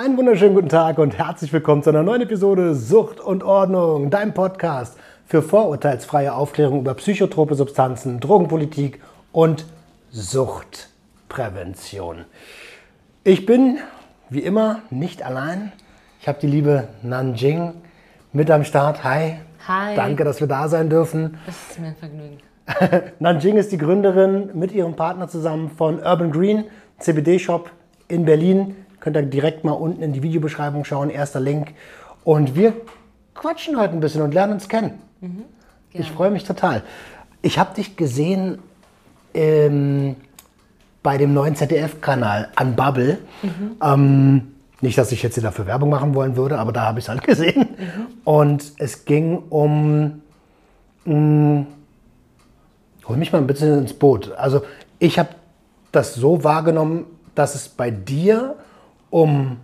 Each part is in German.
Einen wunderschönen guten Tag und herzlich willkommen zu einer neuen Episode Sucht und Ordnung, dein Podcast für vorurteilsfreie Aufklärung über psychotrope Substanzen, Drogenpolitik und Suchtprävention. Ich bin, wie immer, nicht allein. Ich habe die liebe Nanjing mit am Start. Hi. Hi. Danke, dass wir da sein dürfen. Das ist mir ein Vergnügen. Nanjing ist die Gründerin mit ihrem Partner zusammen von Urban Green, CBD-Shop in Berlin. Könnt ihr direkt mal unten in die Videobeschreibung schauen, erster Link. Und wir quatschen heute ein bisschen und lernen uns kennen. ich freue mich total. Ich habe dich gesehen ähm, bei dem neuen ZDF-Kanal Unbubble. Ähm, nicht, dass ich jetzt hier dafür Werbung machen wollen würde, aber da habe ich es halt gesehen. Und es ging um mh, Hol mich mal ein bisschen ins Boot. Also ich habe das so wahrgenommen, dass es bei dir um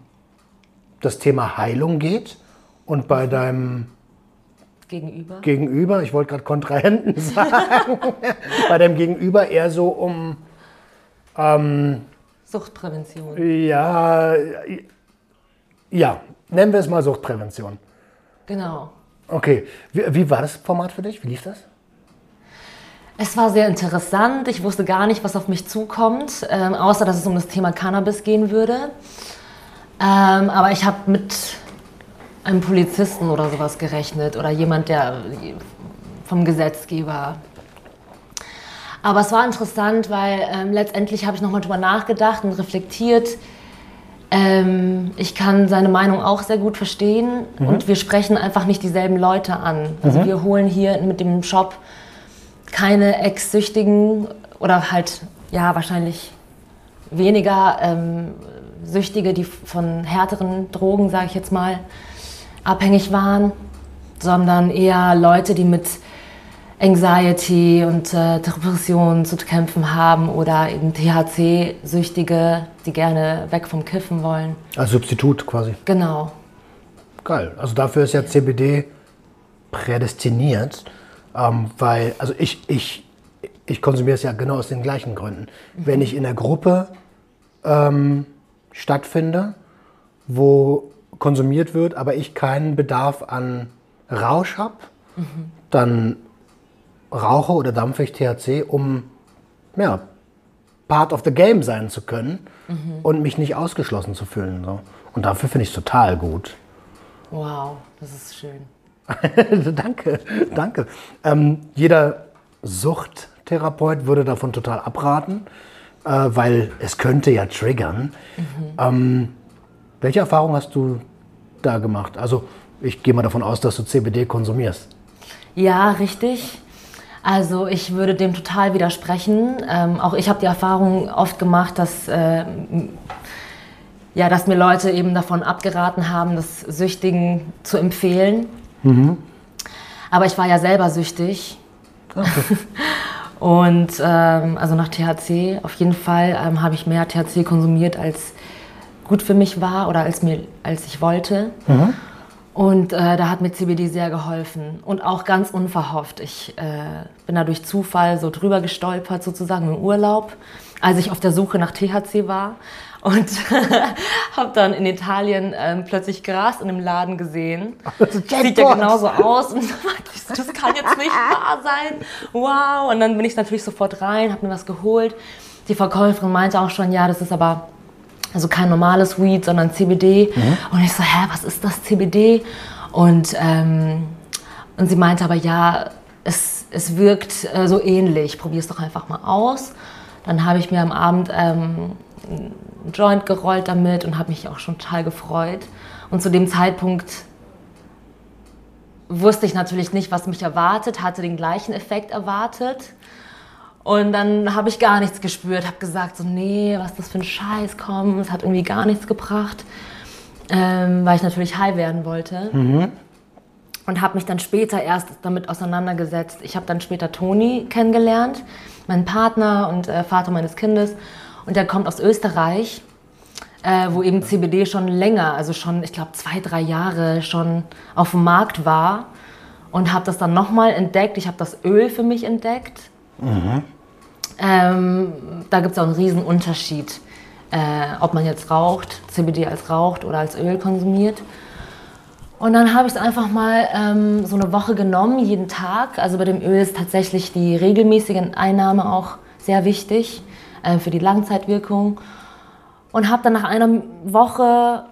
das Thema Heilung geht und bei deinem Gegenüber. Gegenüber, ich wollte gerade Kontrahenten sagen, bei deinem Gegenüber eher so um, Suchtprävention. ja, ja, nennen wir es mal Suchtprävention. Genau. Okay, wie, wie war das Format für dich? Wie lief das? Es war sehr interessant. Ich wusste gar nicht, was auf mich zukommt, ähm, außer dass es um das Thema Cannabis gehen würde. Ähm, aber ich habe mit einem Polizisten oder sowas gerechnet oder jemand, der vom Gesetzgeber. Aber es war interessant, weil ähm, letztendlich habe ich nochmal drüber nachgedacht und reflektiert. Ähm, ich kann seine Meinung auch sehr gut verstehen und wir sprechen einfach nicht dieselben Leute an. Also wir holen hier mit dem Shop keine Ex-Süchtigen oder halt, ja, wahrscheinlich weniger ähm, Süchtige, die von härteren Drogen, sage ich jetzt mal, abhängig waren, sondern eher Leute, die mit Anxiety und äh, Depressionen zu kämpfen haben oder eben THC-Süchtige, die gerne weg vom Kiffen wollen. Als Substitut quasi. Genau. Geil. Also dafür ist ja CBD prädestiniert, ähm, weil, also ich, ich, ich konsumiere es ja genau aus den gleichen Gründen. Wenn ich in der Gruppe ähm, stattfinde, wo konsumiert wird, aber ich keinen Bedarf an Rausch habe, dann rauche oder dampfe ich THC, um ja, part of the game sein zu können und mich nicht ausgeschlossen zu fühlen. So. Und dafür finde ich es total gut. Wow, das ist schön. danke, danke. Ähm, jeder Suchttherapeut würde davon total abraten, äh, weil es könnte ja triggern. Ähm, welche Erfahrung hast du da gemacht? Also ich gehe mal davon aus, dass du CBD konsumierst. Ja, richtig. Also ich würde dem total widersprechen. Ähm, auch ich habe die Erfahrung oft gemacht, dass, äh, ja, dass mir Leute eben davon abgeraten haben, das Süchtigen zu empfehlen. Aber ich war ja selber süchtig. Und ähm, also nach THC auf jeden Fall ähm, habe ich mehr THC konsumiert, als gut für mich war oder als, mir, als ich wollte. Und äh, da hat mir CBD sehr geholfen und auch ganz unverhofft. Ich äh, bin da durch Zufall so drüber gestolpert, sozusagen im Urlaub, als ich auf der Suche nach THC war. Und habe dann in Italien ähm, plötzlich Gras in einem Laden gesehen. Sieht ja genauso aus. Und dann meinte ich so, das kann jetzt nicht wahr sein. Wow. Und dann bin ich natürlich sofort rein, habe mir was geholt. Die Verkäuferin meinte auch schon, ja, das ist aber also kein normales Weed, sondern CBD. Und ich so, hä, was ist das CBD? Und, ähm, und sie meinte aber, ja, es, es wirkt äh, so ähnlich, probier es doch einfach mal aus. Dann habe ich mir am Abend ähm, einen Joint gerollt damit und habe mich auch schon total gefreut. Und zu dem Zeitpunkt wusste ich natürlich nicht, was mich erwartet, hatte den gleichen Effekt erwartet. Und dann habe ich gar nichts gespürt, habe gesagt, so, nee, was ist das für ein Scheiß, komm, es hat irgendwie gar nichts gebracht, ähm, weil ich natürlich high werden wollte. Und habe mich dann später erst damit auseinandergesetzt. Ich habe dann später Toni kennengelernt, meinen Partner und äh, Vater meines Kindes. Und der kommt aus Österreich, äh, wo eben CBD schon länger, also schon, ich glaube, zwei, drei Jahre schon auf dem Markt war. Und habe das dann nochmal entdeckt. Ich habe das Öl für mich entdeckt. Ähm, da gibt es auch einen riesen Unterschied äh, ob man jetzt raucht, CBD als raucht oder als Öl konsumiert. Und dann habe ich es einfach mal ähm, so eine Woche genommen, jeden Tag. Also bei dem Öl ist tatsächlich die regelmäßige Einnahme auch sehr wichtig äh, für die Langzeitwirkung. Und habe dann nach einer Woche,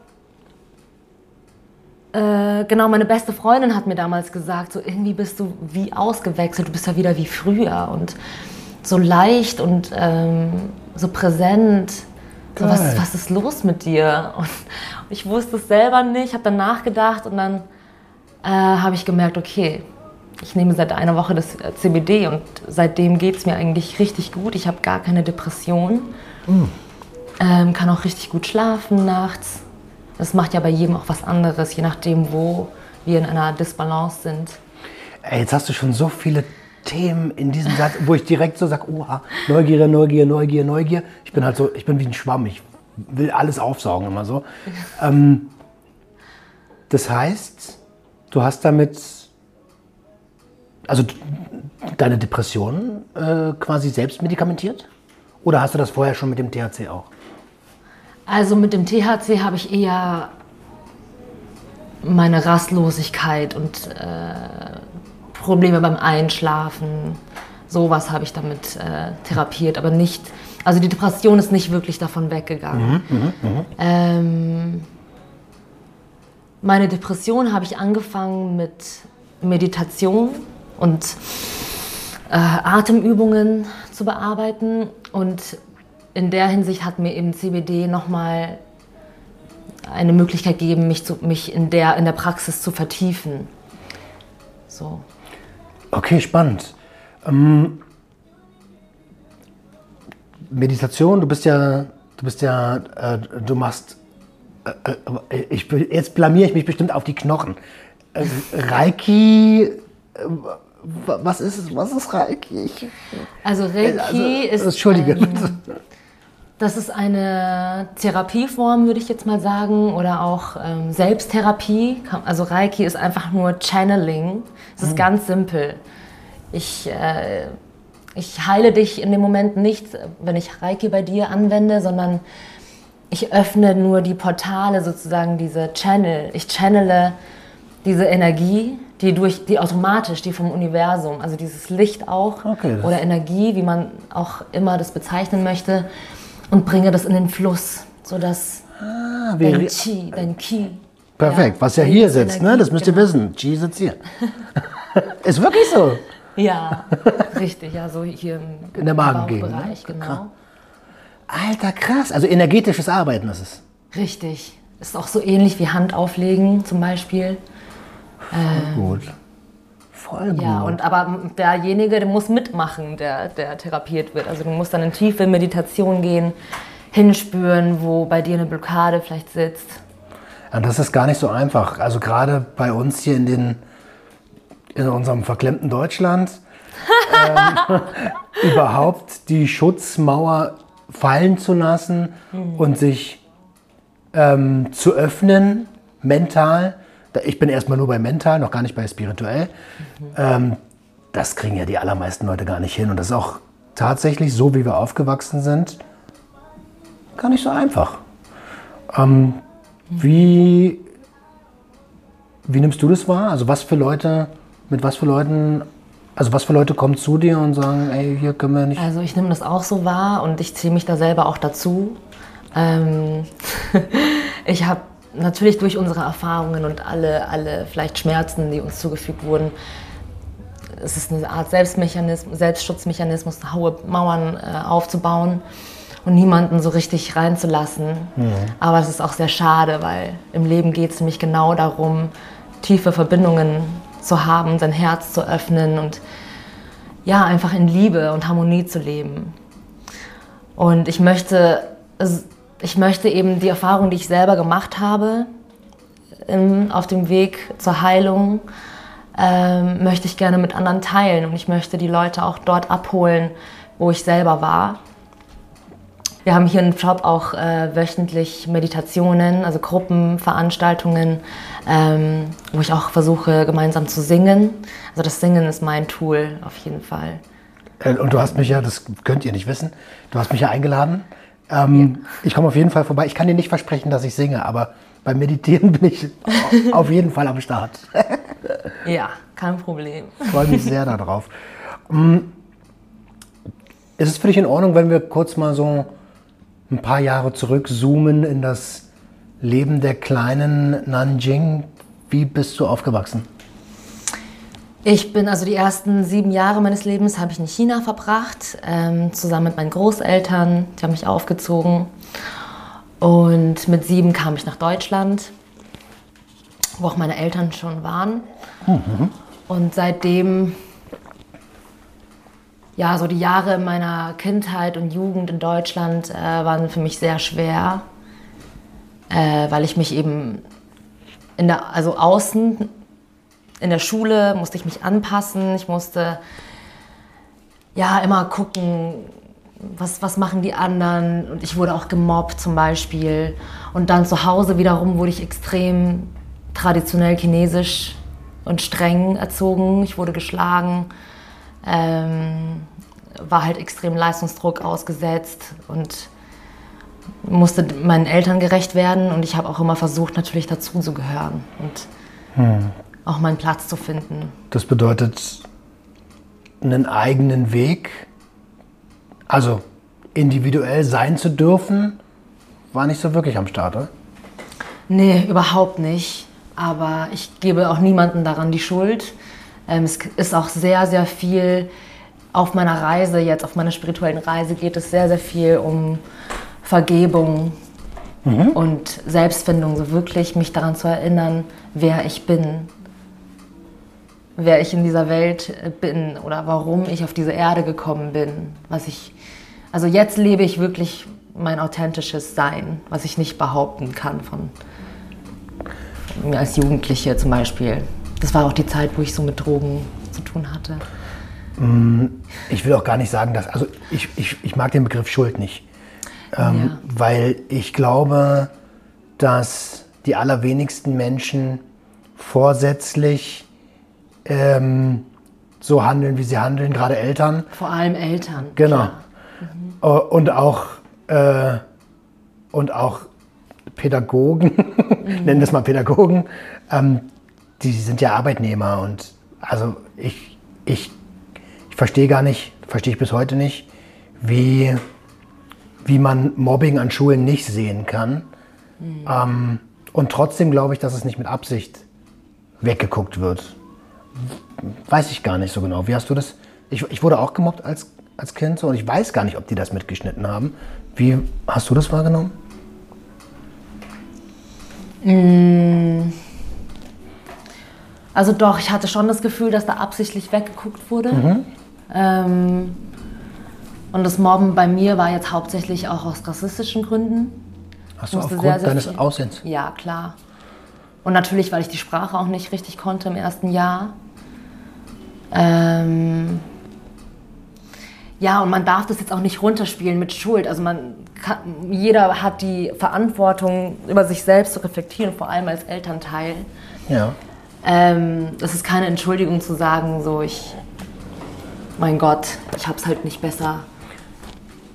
äh, genau, meine beste Freundin hat mir damals gesagt, so irgendwie bist du wie ausgewechselt, du bist ja wieder wie früher und so leicht und ähm, so präsent. So, was, was ist los mit dir? Und ich wusste es selber nicht, habe dann nachgedacht und dann äh, habe ich gemerkt, okay, ich nehme seit einer Woche das äh, CBD und seitdem geht es mir eigentlich richtig gut. Ich habe gar keine Depression, mhm. ähm, kann auch richtig gut schlafen nachts. Das macht ja bei jedem auch was anderes, je nachdem, wo wir in einer Disbalance sind. Ey, jetzt hast du schon so viele Themen in diesem Satz, wo ich direkt so sage, oha, Neugier, Neugier, Neugier, Neugier. Ich bin halt so, ich bin wie ein Schwamm, ich will alles aufsaugen immer so. Ähm, das heißt, du hast damit, also deine Depressionen äh, quasi selbst medikamentiert? Oder hast du das vorher schon mit dem THC auch? Also mit dem THC habe ich eher meine Rastlosigkeit und äh, Probleme beim Einschlafen. Sowas habe ich damit äh, therapiert, aber nicht. Also die Depression ist nicht wirklich davon weggegangen. Mhm, mh, mh. Ähm, meine Depression habe ich angefangen mit Meditation und äh, Atemübungen zu bearbeiten. Und in der Hinsicht hat mir eben CBD nochmal eine Möglichkeit gegeben, mich, zu, mich in, der, in der Praxis zu vertiefen. So. Okay, spannend. Ähm, Meditation, du bist ja, du bist ja, äh, du machst, äh, äh, ich, jetzt blamier ich mich bestimmt auf die Knochen. Äh, Reiki, äh, was ist es? Was ist Reiki? Also Reiki also, ist. Entschuldige. Ähm, das ist eine Therapieform, würde ich jetzt mal sagen, oder auch ähm, Selbsttherapie. Also Reiki ist einfach nur Channeling. Es ist mhm. ganz simpel. Ich, äh, ich heile dich in dem Moment nicht, wenn ich Reiki bei dir anwende, sondern ich öffne nur die Portale, sozusagen diese Channel. Ich channele diese Energie, die durch, die automatisch, die vom Universum, also dieses Licht auch okay, oder Energie, wie man auch immer das bezeichnen möchte, und bringe das in den Fluss, sodass ah, dein Qi, dein Ki. Perfekt, ja, was ja hier sitzt, ne? das müsst ihr genau. wissen. Qi sitzt hier. Ist wirklich so. Ja, richtig, ja, so hier im, in der Magengegend. Ne? Genau. Alter, krass. Also energetisches Arbeiten ist es. Richtig. Ist auch so ähnlich wie Hand auflegen zum Beispiel. Voll ähm, gut. Voll gut. Ja, und aber derjenige, der muss mitmachen, der, der therapiert wird. Also du musst dann in tiefe Meditation gehen, hinspüren, wo bei dir eine Blockade vielleicht sitzt. Ja, das ist gar nicht so einfach. Also gerade bei uns hier in den in unserem verklemmten Deutschland ähm, überhaupt die Schutzmauer fallen zu lassen mhm. und sich ähm, zu öffnen, mental. Ich bin erstmal nur bei mental, noch gar nicht bei spirituell. Mhm. Ähm, das kriegen ja die allermeisten Leute gar nicht hin. Und das ist auch tatsächlich so, wie wir aufgewachsen sind, gar nicht so einfach. Ähm, wie, wie nimmst du das wahr? Also was für Leute, mit was für Leuten also was für Leute kommen zu dir und sagen, ey, hier können wir nicht. Also ich nehme das auch so wahr und ich ziehe mich da selber auch dazu. Ähm ich habe natürlich durch unsere Erfahrungen und alle, alle vielleicht Schmerzen, die uns zugefügt wurden, es ist eine Art Selbstmechanismus, Selbstschutzmechanismus, hohe Mauern äh, aufzubauen und niemanden so richtig reinzulassen. Mhm. Aber es ist auch sehr schade, weil im Leben geht es nämlich genau darum, tiefe Verbindungen zu haben, sein Herz zu öffnen und ja, einfach in Liebe und Harmonie zu leben. Und ich möchte, ich möchte eben die Erfahrung, die ich selber gemacht habe, auf dem Weg zur Heilung, ähm, möchte ich gerne mit anderen teilen und ich möchte die Leute auch dort abholen, wo ich selber war. Wir haben hier im Shop auch äh, wöchentlich Meditationen, also Gruppenveranstaltungen, ähm, wo ich auch versuche, gemeinsam zu singen. Also das Singen ist mein Tool auf jeden Fall. Äh, und du hast mich ja, das könnt ihr nicht wissen, du hast mich ja eingeladen Ähm, Ich komme auf jeden Fall vorbei. Ich kann dir nicht versprechen, dass ich singe, aber beim Meditieren bin ich auf jeden Fall am Start. Ja, kein Problem. Ich freue mich sehr darauf. Ähm, Ist es für dich in Ordnung, wenn wir kurz mal so ein paar Jahre zurückzoomen in das Leben der kleinen Nanjing? Wie bist du aufgewachsen? Ich bin also die ersten sieben Jahre meines Lebens habe ich in China verbracht, ähm, zusammen mit meinen Großeltern. Die haben mich aufgezogen. Und mit sieben kam ich nach Deutschland, wo auch meine Eltern schon waren. Und seitdem, ja, so die Jahre meiner Kindheit und Jugend in Deutschland äh, waren für mich sehr schwer, äh, weil ich mich eben in der, also außen in der Schule musste ich mich anpassen. Ich musste ja immer gucken, was, was machen die anderen. Und ich wurde auch gemobbt zum Beispiel. Und dann zu Hause wiederum wurde ich extrem traditionell chinesisch und streng erzogen. Ich wurde geschlagen, ähm, war halt extrem Leistungsdruck ausgesetzt und musste meinen Eltern gerecht werden. Und ich habe auch immer versucht, natürlich dazu zu gehören. Auch meinen Platz zu finden. Das bedeutet, einen eigenen Weg, also individuell sein zu dürfen, war nicht so wirklich am Start, oder? Nee, überhaupt nicht. Aber ich gebe auch niemandem daran die Schuld. Ähm, es ist auch sehr, sehr viel auf meiner Reise, jetzt auf meiner spirituellen Reise, geht es sehr, sehr viel um Vergebung und Selbstfindung, so wirklich mich daran zu erinnern, wer ich bin, wer ich in dieser Welt äh, bin oder warum ich auf diese Erde gekommen bin. Was ich, also jetzt lebe ich wirklich mein authentisches Sein, was ich nicht behaupten kann von von mir als Jugendliche zum Beispiel. Das war auch die Zeit, wo ich so mit Drogen zu tun hatte. Ich will auch gar nicht sagen, dass, also ich, ich, ich mag den Begriff Schuld nicht, ähm, Ja. weil ich glaube, dass die allerwenigsten Menschen vorsätzlich ähm, so handeln, wie sie handeln, gerade Eltern. Vor allem Eltern. Genau. klar. Äh, Und auch, äh, und auch Pädagogen, nennen das mal Pädagogen, ähm, die sind ja Arbeitnehmer und also ich, ich, ich verstehe gar nicht, verstehe ich bis heute nicht, wie, wie man Mobbing an Schulen nicht sehen kann. Ähm, und trotzdem glaube ich, dass es nicht mit Absicht weggeguckt wird. Weiß ich gar nicht so genau. Wie hast du das? Ich, ich wurde auch gemobbt als, als Kind so und ich weiß gar nicht, ob die das mitgeschnitten haben. Wie hast du das wahrgenommen? Also doch, ich hatte schon das Gefühl, dass da absichtlich weggeguckt wurde. Ähm, und das Mobben bei mir war jetzt hauptsächlich auch aus rassistischen Gründen. Hast du aufgrund sehr, sehr deines viel- Aussehens? Ja, klar. Und natürlich, weil ich die Sprache auch nicht richtig konnte im ersten Jahr. Ähm ja, und man darf das jetzt auch nicht runterspielen mit Schuld. Also man kann, jeder hat die Verantwortung, über sich selbst zu reflektieren, vor allem als Elternteil. Ja. Ähm, das ist keine Entschuldigung zu sagen, so ich, mein Gott, ich habe es halt nicht besser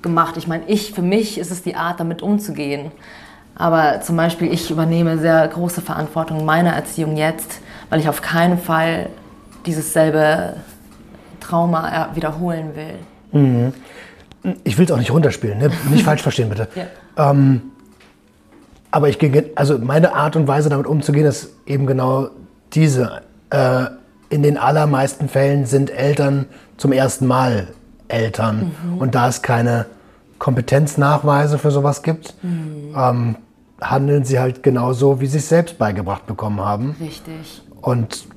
gemacht. Ich meine, ich, für mich ist es die Art, damit umzugehen. Aber zum Beispiel, ich übernehme sehr große Verantwortung in meiner Erziehung jetzt, weil ich auf keinen Fall dieses selbe Trauma wiederholen will. Ich will es auch nicht runterspielen, ne? nicht falsch verstehen bitte. Ja. Aber ich gehe, also meine Art und Weise damit umzugehen ist eben genau diese. Äh, in den allermeisten Fällen sind Eltern zum ersten Mal Eltern. Und da es keine Kompetenznachweise für sowas gibt, ähm, handeln sie halt genauso, wie sie es selbst beigebracht bekommen haben. Richtig. Und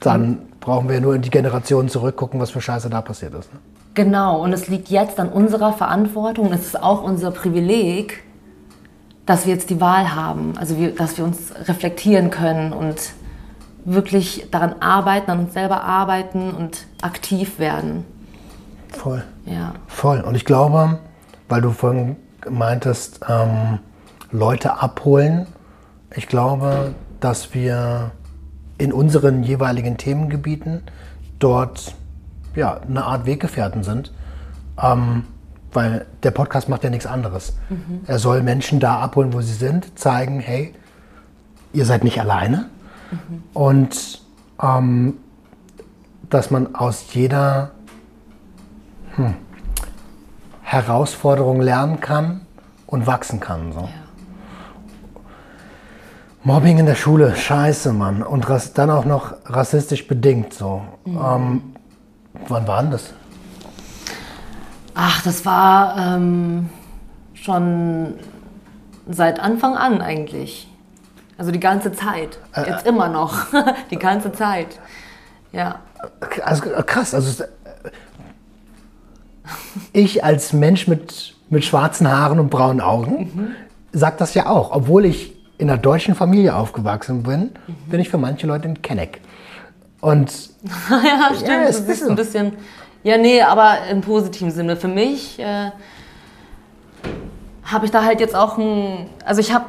dann brauchen wir nur in die Generationen zurückgucken, was für Scheiße da passiert ist. Ne? Genau, und es liegt jetzt an unserer Verantwortung, es ist auch unser Privileg, dass wir jetzt die Wahl haben, also wir, dass wir uns reflektieren können und wirklich daran arbeiten, an uns selber arbeiten und aktiv werden. Voll. Ja. Voll. Und ich glaube, weil du vorhin meintest, ähm, Leute abholen, ich glaube, dass wir in unseren jeweiligen Themengebieten dort ja, eine Art Weggefährten sind. Ähm, weil der Podcast macht ja nichts anderes. Er soll Menschen da abholen, wo sie sind, zeigen, hey, ihr seid nicht alleine. Und ähm, dass man aus jeder hm, Herausforderung lernen kann und wachsen kann. So. Mobbing in der Schule, scheiße, Mann. Und dann auch noch rassistisch bedingt. So. Ähm, wann war denn das? Ach, das war ähm, schon seit Anfang an eigentlich. Also die ganze Zeit. Jetzt immer noch. die ganze Zeit. Ja. Also, krass. Also, es- ich als Mensch mit, mit schwarzen Haaren und braunen Augen sag das ja auch. Obwohl ich in einer deutschen Familie aufgewachsen bin, bin ich für manche Leute ein Kenneck. Und ja, stimmt. Ja, es ist so. ein bisschen. Ja, nee, aber im positiven Sinne. Für mich äh, habe ich da halt jetzt auch ein. Also ich habe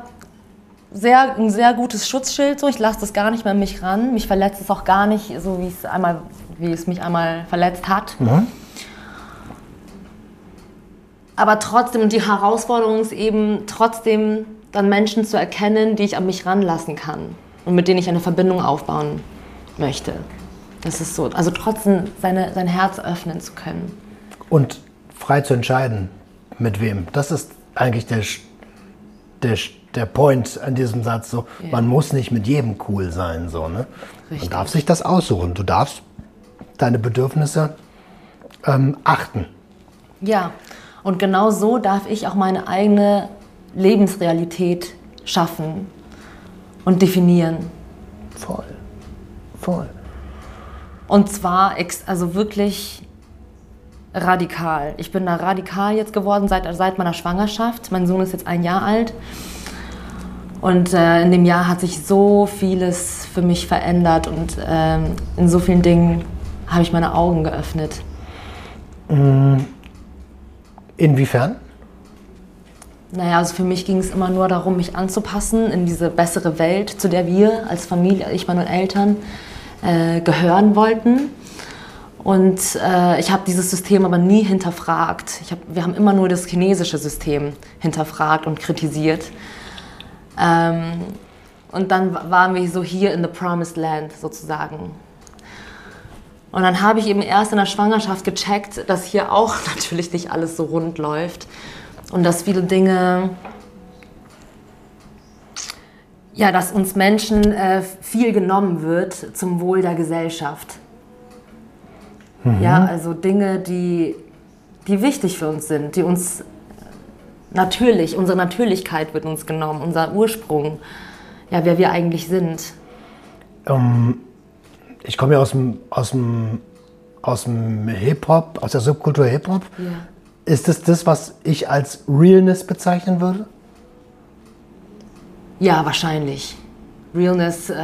sehr, ein sehr gutes Schutzschild. So. Ich lasse das gar nicht mehr an mich ran. Mich verletzt es auch gar nicht, so wie es einmal, wie es mich einmal verletzt hat. Aber trotzdem, und die Herausforderung ist eben trotzdem dann Menschen zu erkennen, die ich an mich ranlassen kann und mit denen ich eine Verbindung aufbauen möchte. Das ist so. Also trotzdem seine, sein Herz öffnen zu können. und frei zu entscheiden, mit wem. Das ist eigentlich der, der, der Point an diesem Satz. So, Ja. Man muss nicht mit jedem cool sein. So, ne? Richtig. Man darf sich das aussuchen. Du darfst deine Bedürfnisse ähm, achten. Ja, und genau so darf ich auch meine eigene Lebensrealität schaffen und definieren. Voll. Voll. Und zwar also wirklich radikal. Ich bin da radikal jetzt geworden seit, seit meiner Schwangerschaft. Mein Sohn ist jetzt ein Jahr alt. Und äh, in dem Jahr hat sich so vieles für mich verändert und ähm, in so vielen Dingen habe ich meine Augen geöffnet. Inwiefern? Naja, also für mich ging es immer nur darum, mich anzupassen in diese bessere Welt, zu der wir als Familie, ich, meine Eltern, äh, gehören wollten. Und äh, ich habe dieses System aber nie hinterfragt. Hab, wir haben immer nur das chinesische System hinterfragt und kritisiert. Ähm, und dann wa- waren wir so hier in the promised land sozusagen. Und dann habe ich eben erst in der Schwangerschaft gecheckt, dass hier auch natürlich nicht alles so rund läuft und dass viele Dinge, ja, dass uns Menschen äh, viel genommen wird zum Wohl der Gesellschaft. Ja, also Dinge, die, die wichtig für uns sind, die uns natürlich, unsere Natürlichkeit wird uns genommen, unser Ursprung, ja, wer wir eigentlich sind. Ich komme ja aus dem, aus dem, aus dem Hip-Hop, aus der Subkultur Hip-Hop. Ja. Ist das das, was ich als Realness bezeichnen würde? Ja, wahrscheinlich. Realness, äh,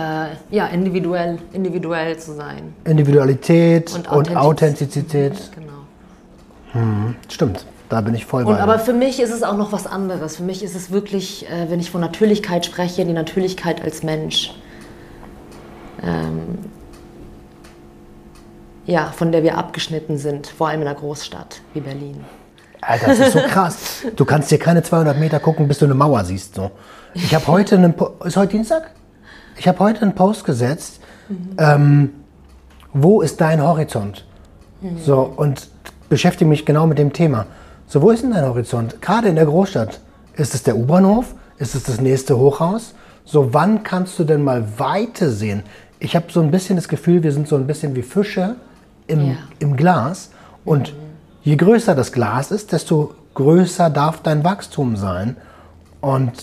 ja, individuell, individuell zu sein. Individualität Und und, Authentiz- Authentizität. Genau. Stimmt, da bin ich voll Und bei aber dir. für mich ist es auch noch was anderes. Für mich ist es wirklich, äh, wenn ich von Natürlichkeit spreche, die Natürlichkeit als Mensch. Ähm, ja, von der wir abgeschnitten sind, vor allem in einer Großstadt wie Berlin. Alter, das ist so krass. Du kannst dir keine 200 Meter gucken, bis du eine Mauer siehst. So. Ich habe heute einen, Po- ist heute Dienstag? Ich habe heute einen Post gesetzt. Ähm, wo ist dein Horizont? So und beschäftige mich genau mit dem Thema. So, wo ist denn dein Horizont? Gerade in der Großstadt. Ist es der U-Bahnhof? Ist es das nächste Hochhaus? So, wann kannst du denn mal Weite sehen? Ich habe so ein bisschen das Gefühl, wir sind so ein bisschen wie Fische im, Ja. im Glas. Und je größer das Glas ist, desto größer darf dein Wachstum sein. Und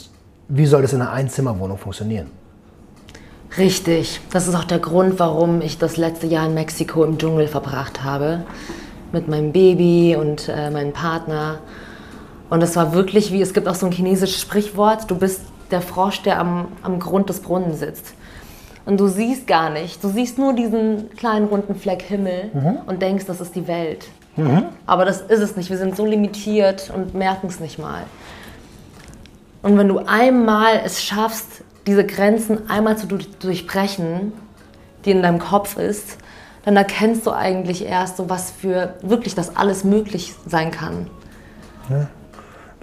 wie soll das in einer Einzimmerwohnung funktionieren? Richtig. Das ist auch der Grund, warum ich das letzte Jahr in Mexiko im Dschungel verbracht habe. Mit meinem Baby und äh, meinem Partner. Und es war wirklich wie, es gibt auch so ein chinesisches Sprichwort, du bist der Frosch, der am, am Grund des Brunnens sitzt. Und du siehst gar nicht, du siehst nur diesen kleinen runden Fleck Himmel und denkst, das ist die Welt. Aber das ist es nicht, wir sind so limitiert und merken es nicht mal. Und wenn du einmal es schaffst, diese Grenzen einmal zu du- durchbrechen, die in deinem Kopf ist, dann erkennst du eigentlich erst so, was für wirklich, dass alles möglich sein kann.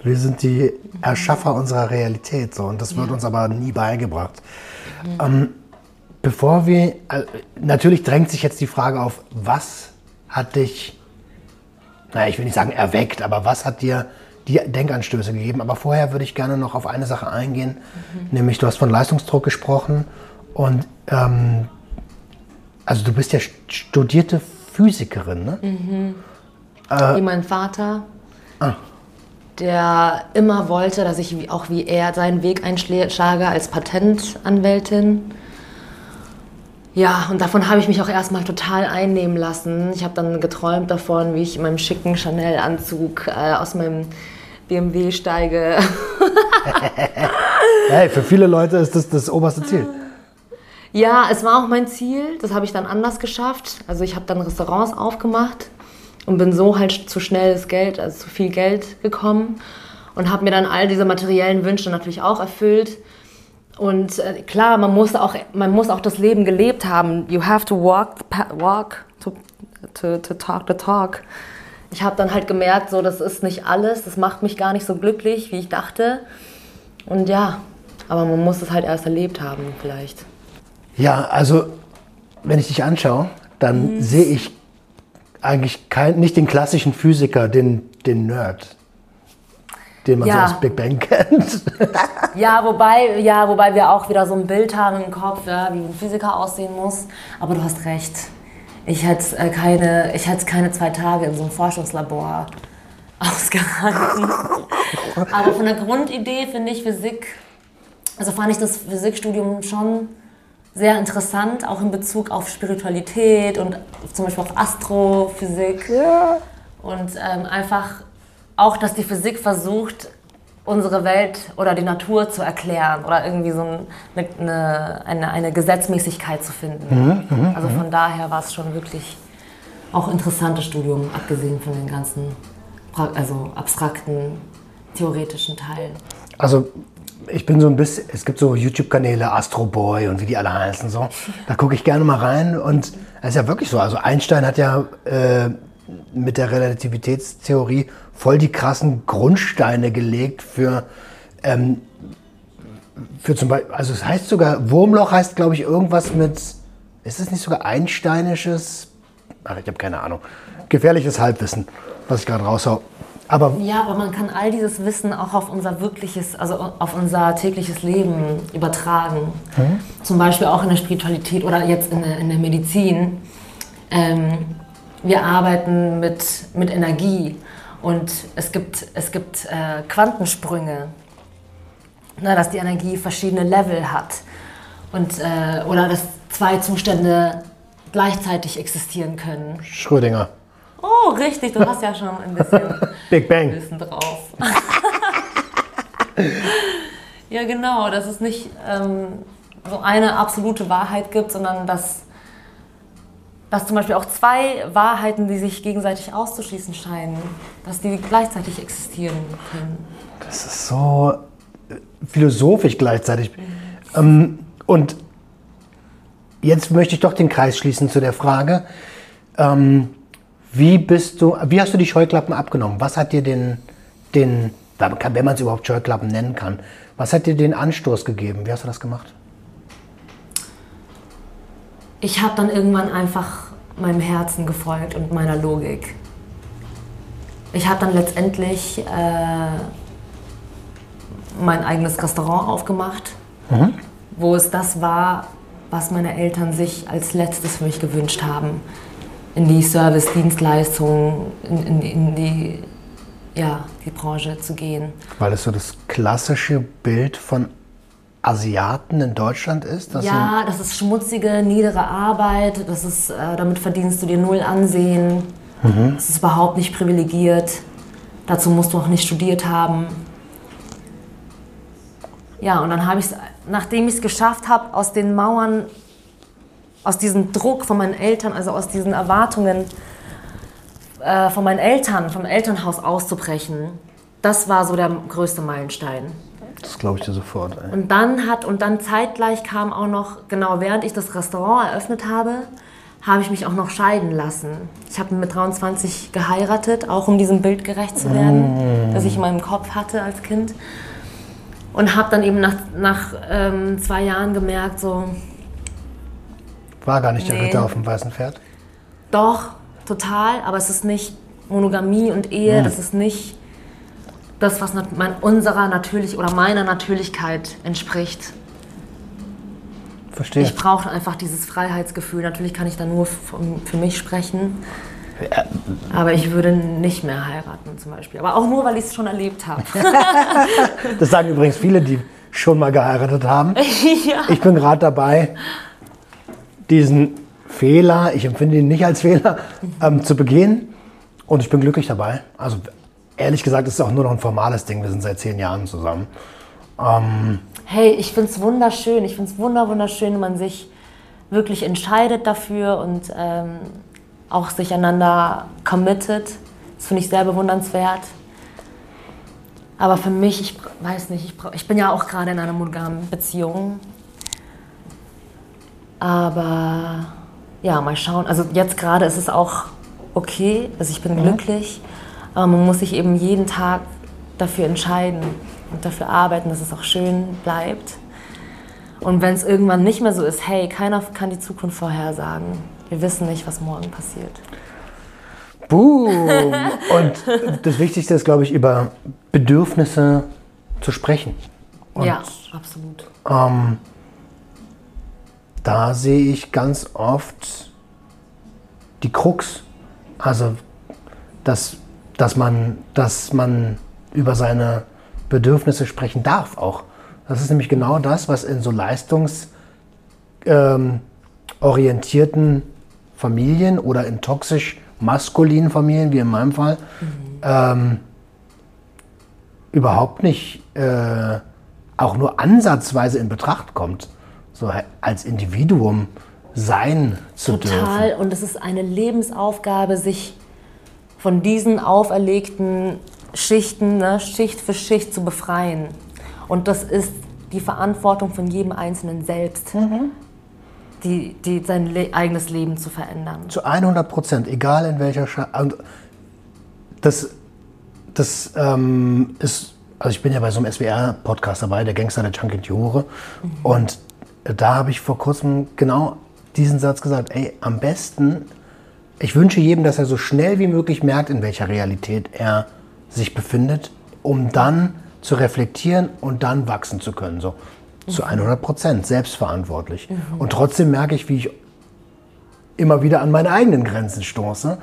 Wir sind die Erschaffer unserer Realität so, und das wird Ja. uns aber nie beigebracht. Ähm, bevor wir, äh, natürlich drängt sich jetzt die Frage auf, was hat dich, naja, ich will nicht sagen erweckt, aber was hat dir die Denkanstöße gegeben? Aber vorher würde ich gerne noch auf eine Sache eingehen, nämlich du hast von Leistungsdruck gesprochen und ähm, also du bist ja st- studierte Physikerin, ne? wie mein Vater, der immer wollte, dass ich auch wie er seinen Weg einschlage als Patentanwältin. Ja, und davon habe ich mich auch erstmal total einnehmen lassen. Ich habe dann geträumt davon, wie ich in meinem schicken Chanel-Anzug äh, aus meinem BMW steige. Hey, für viele Leute ist das das oberste Ziel. Ja, es war auch mein Ziel. Das habe ich dann anders geschafft. Also ich habe dann Restaurants aufgemacht und bin so halt zu schnell das Geld, also zu viel Geld gekommen und habe mir dann all diese materiellen Wünsche natürlich auch erfüllt. Und äh, klar, man muss auch, man muss auch das Leben gelebt haben. You have to walk, the walk to, to, to talk the talk. Ich habe dann halt gemerkt, so das ist nicht alles. Das macht mich gar nicht so glücklich, wie ich dachte. Und ja, aber man muss es halt erst erlebt haben, vielleicht. Ja, also wenn ich dich anschaue, dann sehe ich eigentlich kein, nicht den klassischen Physiker, den, den Nerd, den man Ja. so aus Big Bang kennt. Ja, wobei, ja, wobei wir auch wieder so ein Bild haben im Kopf, ja, wie ein Physiker aussehen muss. Aber du hast recht. Ich hätte äh, keine, ich hätte keine zwei Tage in so einem Forschungslabor ausgehalten. Aber von der Grundidee finde ich Physik, also fand ich das Physikstudium schon sehr interessant, auch in Bezug auf Spiritualität und zum Beispiel auf Astrophysik. Und ähm, einfach auch, dass die Physik versucht, unsere Welt oder die Natur zu erklären oder irgendwie so ein- eine, eine, eine, Gesetzmäßigkeit zu finden. also von daher war es schon wirklich auch interessantes Studium, abgesehen von den ganzen also abstrakten, theoretischen Teilen. Also ich bin so ein bisschen, es gibt so YouTube-Kanäle, Astro Boy und wie die alle heißen so. Da gucke ich gerne mal rein und es ist ja wirklich so. Also Einstein hat ja äh, mit der Relativitätstheorie voll die krassen Grundsteine gelegt für, ähm, für zum Beispiel, also es heißt sogar, Wurmloch heißt glaube ich irgendwas mit, ist es nicht sogar einsteinisches, ach ich habe keine Ahnung, gefährliches Halbwissen, was ich gerade raushau. Aber Ja, aber man kann all dieses Wissen auch auf unser wirkliches, also auf unser tägliches Leben übertragen. Zum Beispiel auch in der Spiritualität oder jetzt in der, in der Medizin. Ähm, wir arbeiten mit, mit Energie und es gibt, es gibt äh, Quantensprünge, na, dass die Energie verschiedene Level hat und, äh, oder dass zwei Zustände gleichzeitig existieren können. Schrödinger, Oh, richtig, du hast ja schon ein bisschen Big Bang. Wissen drauf. ja, genau, dass es nicht ähm, so eine absolute Wahrheit gibt, sondern dass, dass zum Beispiel auch zwei Wahrheiten, die sich gegenseitig auszuschließen scheinen, dass die gleichzeitig existieren können. Das ist so äh, philosophisch gleichzeitig. Ähm, und jetzt möchte ich doch den Kreis schließen zu der Frage, ähm, wie bist du, wie hast du die Scheuklappen abgenommen? Was hat dir den, den wenn man es überhaupt Scheuklappen nennen kann, was hat dir den Anstoß gegeben? Wie hast du das gemacht? Ich habe dann irgendwann einfach meinem Herzen gefolgt und meiner Logik. Ich habe dann letztendlich äh, mein eigenes Restaurant aufgemacht, wo es das war, was meine Eltern sich als letztes für mich gewünscht haben. In die Service-Dienstleistung, in, in, in die, ja, die Branche zu gehen. Weil es so das klassische Bild von Asiaten in Deutschland ist? Ja, das ist schmutzige, niedere Arbeit. Das ist, äh, damit verdienst du dir null Ansehen. Das ist überhaupt nicht privilegiert. Dazu musst du auch nicht studiert haben. Ja, und dann habe ich es, nachdem ich es geschafft habe, aus den Mauern, aus diesem Druck von meinen Eltern, also aus diesen Erwartungen äh, von meinen Eltern, vom Elternhaus auszubrechen, das war so der größte Meilenstein. Das glaube ich dir sofort. Ey. Und dann hat und dann zeitgleich kam auch noch genau während ich das Restaurant eröffnet habe, habe ich mich auch noch scheiden lassen. Ich habe mit 23 geheiratet, auch um diesem Bild gerecht zu werden, das ich in meinem Kopf hatte als Kind. Und habe dann eben nach, nach ähm, zwei Jahren gemerkt, so, War gar nicht der Nee. Ritter auf dem weißen Pferd. doch, total, aber es ist nicht Monogamie und Ehe, das ist nicht das, was mein, unserer natürlich oder meiner Natürlichkeit entspricht. Verstehe. Ich brauche einfach dieses Freiheitsgefühl. Natürlich kann ich da nur für mich sprechen. Aber ich würde nicht mehr heiraten zum Beispiel. Aber auch nur, weil ich es schon erlebt habe. Das sagen übrigens viele, die schon mal geheiratet haben. ja. Ich bin gerade dabei, diesen Fehler, ich empfinde ihn nicht als Fehler, ähm, zu begehen. Und ich bin glücklich dabei. Also ehrlich gesagt ist es auch nur noch ein formales Ding. Wir sind seit zehn Jahren zusammen. Hey, ich finde es wunderschön. Ich finde es wunder, wunderschön, wenn man sich wirklich entscheidet dafür und ähm, auch sich einander committet. Das finde ich sehr bewundernswert. Aber für mich, ich weiß nicht, ich, ich bin ja auch gerade in einer monogamen Beziehung. Aber ja, mal schauen. Also jetzt gerade ist es auch okay, also ich bin glücklich. Aber man muss sich eben jeden Tag dafür entscheiden und dafür arbeiten, dass es auch schön bleibt. Und wenn es irgendwann nicht mehr so ist, hey, keiner kann die Zukunft vorhersagen. Wir wissen nicht, was morgen passiert. Boom! Und das Wichtigste ist, glaube ich, über Bedürfnisse zu sprechen. Und ja, absolut. da sehe ich ganz oft die Krux. Also, dass, dass, man, dass man über seine Bedürfnisse sprechen darf auch. Das ist nämlich genau das, was in so leistungsorientierten Familien oder in toxisch maskulinen Familien, wie in meinem Fall, ähm, überhaupt nicht äh, auch nur ansatzweise in Betracht kommt, so als Individuum sein zu dürfen. Total. Und es ist eine Lebensaufgabe, sich von diesen auferlegten Schichten, ne, Schicht für Schicht zu befreien. Und das ist die Verantwortung von jedem Einzelnen selbst, Mhm. die, die sein le eigenes Leben zu verändern. Zu 100 Prozent, egal in welcher Scha das, das ähm, ist, also ich bin ja bei so einem SWR-Podcast dabei, der Gangster, der Junkie die Hure. Und da habe ich vor kurzem genau diesen Satz gesagt, ey, am besten, ich wünsche jedem, dass er so schnell wie möglich merkt, in welcher Realität er sich befindet, um dann zu reflektieren und dann wachsen zu können. So zu 100 Prozent, selbstverantwortlich. Und trotzdem merke ich, wie ich immer wieder an meine eigenen Grenzen stoße.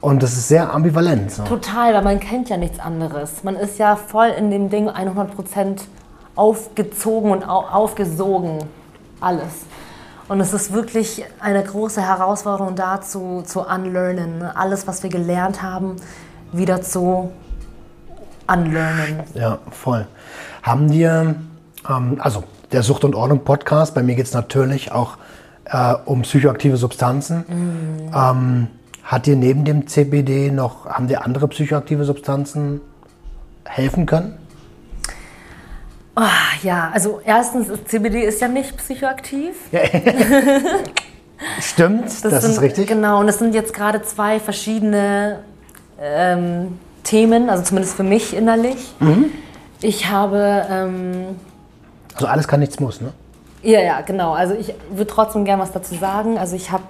Und das ist sehr ambivalent. So. Total, weil man kennt ja nichts anderes. Man ist ja voll in dem Ding 100% aufgezogen und au aufgesogen. Alles. Und es ist wirklich eine große Herausforderung dazu, zu unlearnen. ne? Alles, was wir gelernt haben, wieder zu unlearnen. Ja, voll. Haben dir, ähm, also der Sucht und Ordnung Podcast, bei mir geht es natürlich auch äh, um psychoaktive Substanzen. Ähm, hat dir neben dem CBD noch, haben dir andere psychoaktive Substanzen helfen können? Ah, ja, also erstens, CBD ist ja nicht psychoaktiv. Stimmt, das, sind, ist richtig. Genau, und das sind jetzt gerade zwei verschiedene ähm, Themen, also zumindest für mich innerlich. Mhm. Ich habe, ähm, Also alles kann, nichts muss, ne? ja, ja, genau, also ich würde trotzdem gerne was dazu sagen. Also ich habe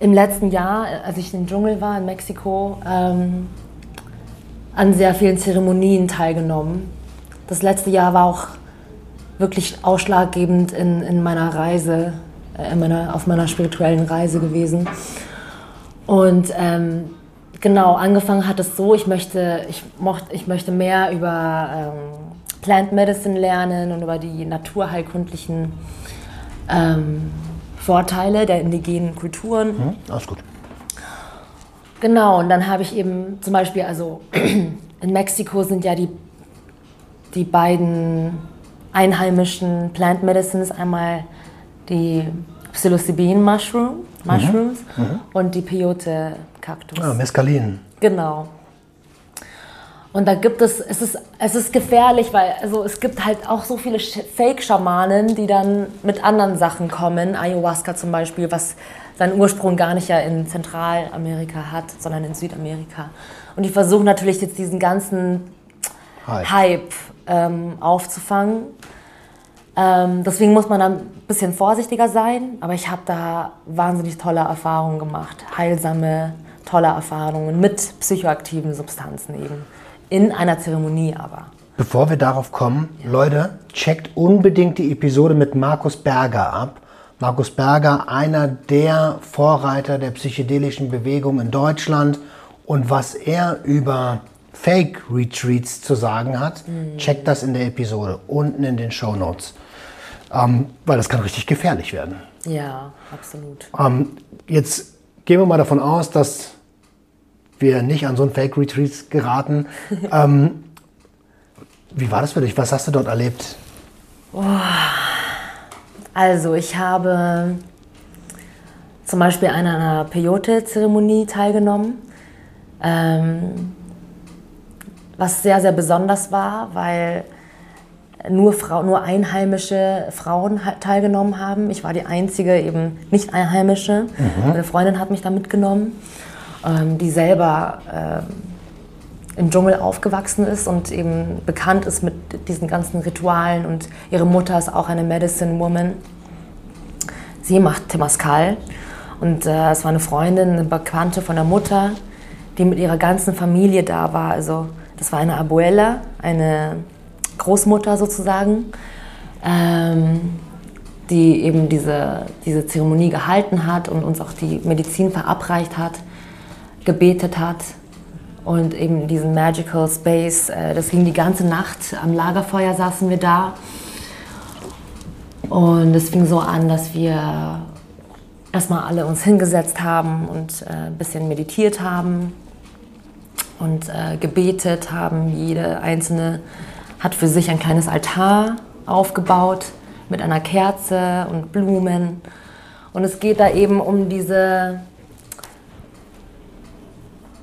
im letzten Jahr, als ich im Dschungel war in Mexiko, ähm, an sehr vielen Zeremonien teilgenommen. Das letzte Jahr war auch wirklich ausschlaggebend in, in meiner Reise, äh, in meiner, auf meiner spirituellen Reise gewesen. Und ähm, genau, angefangen hat es so, ich möchte, ich mochte, ich möchte mehr über ähm, Plant Medicine lernen und über die naturheilkundlichen ähm, Vorteile der indigenen Kulturen. Hm? Alles gut. Genau, und dann habe ich eben zum Beispiel, also in Mexiko sind ja die, die beiden einheimischen Plant Medicines einmal die Psilocybin Mushroom, Mushrooms und die Peyote Cactus. Ah, Mescalin. Genau. Und da gibt es, es ist, es ist gefährlich, weil also es gibt halt auch so viele Sch- Fake-Schamanen, die dann mit anderen Sachen kommen. Ayahuasca zum Beispiel, was seinen Ursprung gar nicht ja in Zentralamerika hat, sondern in Südamerika. Und die versuchen natürlich jetzt diesen ganzen Hype. Hype ähm, aufzufangen. Ähm, deswegen muss man da ein bisschen vorsichtiger sein. Aber ich habe da wahnsinnig tolle Erfahrungen gemacht. Heilsame, tolle Erfahrungen mit psychoaktiven Substanzen eben. In einer Zeremonie aber. Bevor wir darauf kommen, Leute, checkt unbedingt die Episode mit Markus Berger ab. Markus Berger, einer der Vorreiter der psychedelischen Bewegung in Deutschland. Und was er über Fake-Retreats zu sagen hat, checkt das in der Episode, unten in den Show Notes. Ähm, weil das kann richtig gefährlich werden. Ja, absolut. Ähm, jetzt gehen wir mal davon aus, dass wir nicht an so ein Fake-Retreat geraten. ähm, wie war das für dich? Was hast du dort erlebt? Also, ich habe zum Beispiel an einer Peyote-Zeremonie teilgenommen, ähm, was sehr, sehr besonders war, weil nur, Frau, nur einheimische Frauen teilgenommen haben. Ich war die einzige eben nicht einheimische. Meine Freundin hat mich da mitgenommen, ähm, die selber ähm, im Dschungel aufgewachsen ist und eben bekannt ist mit diesen ganzen Ritualen und ihre Mutter ist auch eine Medicine Woman. Sie macht Temazcal und äh, es war eine Freundin, eine Bekannte von der Mutter, die mit ihrer ganzen Familie da war. Also das war eine Abuela, eine Großmutter sozusagen, ähm, die eben diese, diese Zeremonie gehalten hat und uns auch die Medizin verabreicht hat, gebetet hat und eben diesen Magical Space. Äh, das ging die ganze Nacht. Am Lagerfeuer saßen wir da. Und es fing so an, dass wir erstmal alle uns hingesetzt haben und äh, ein bisschen meditiert haben und äh, gebetet haben. Jede einzelne hat für sich ein kleines Altar aufgebaut mit einer Kerze und Blumen. Und es geht da eben um diese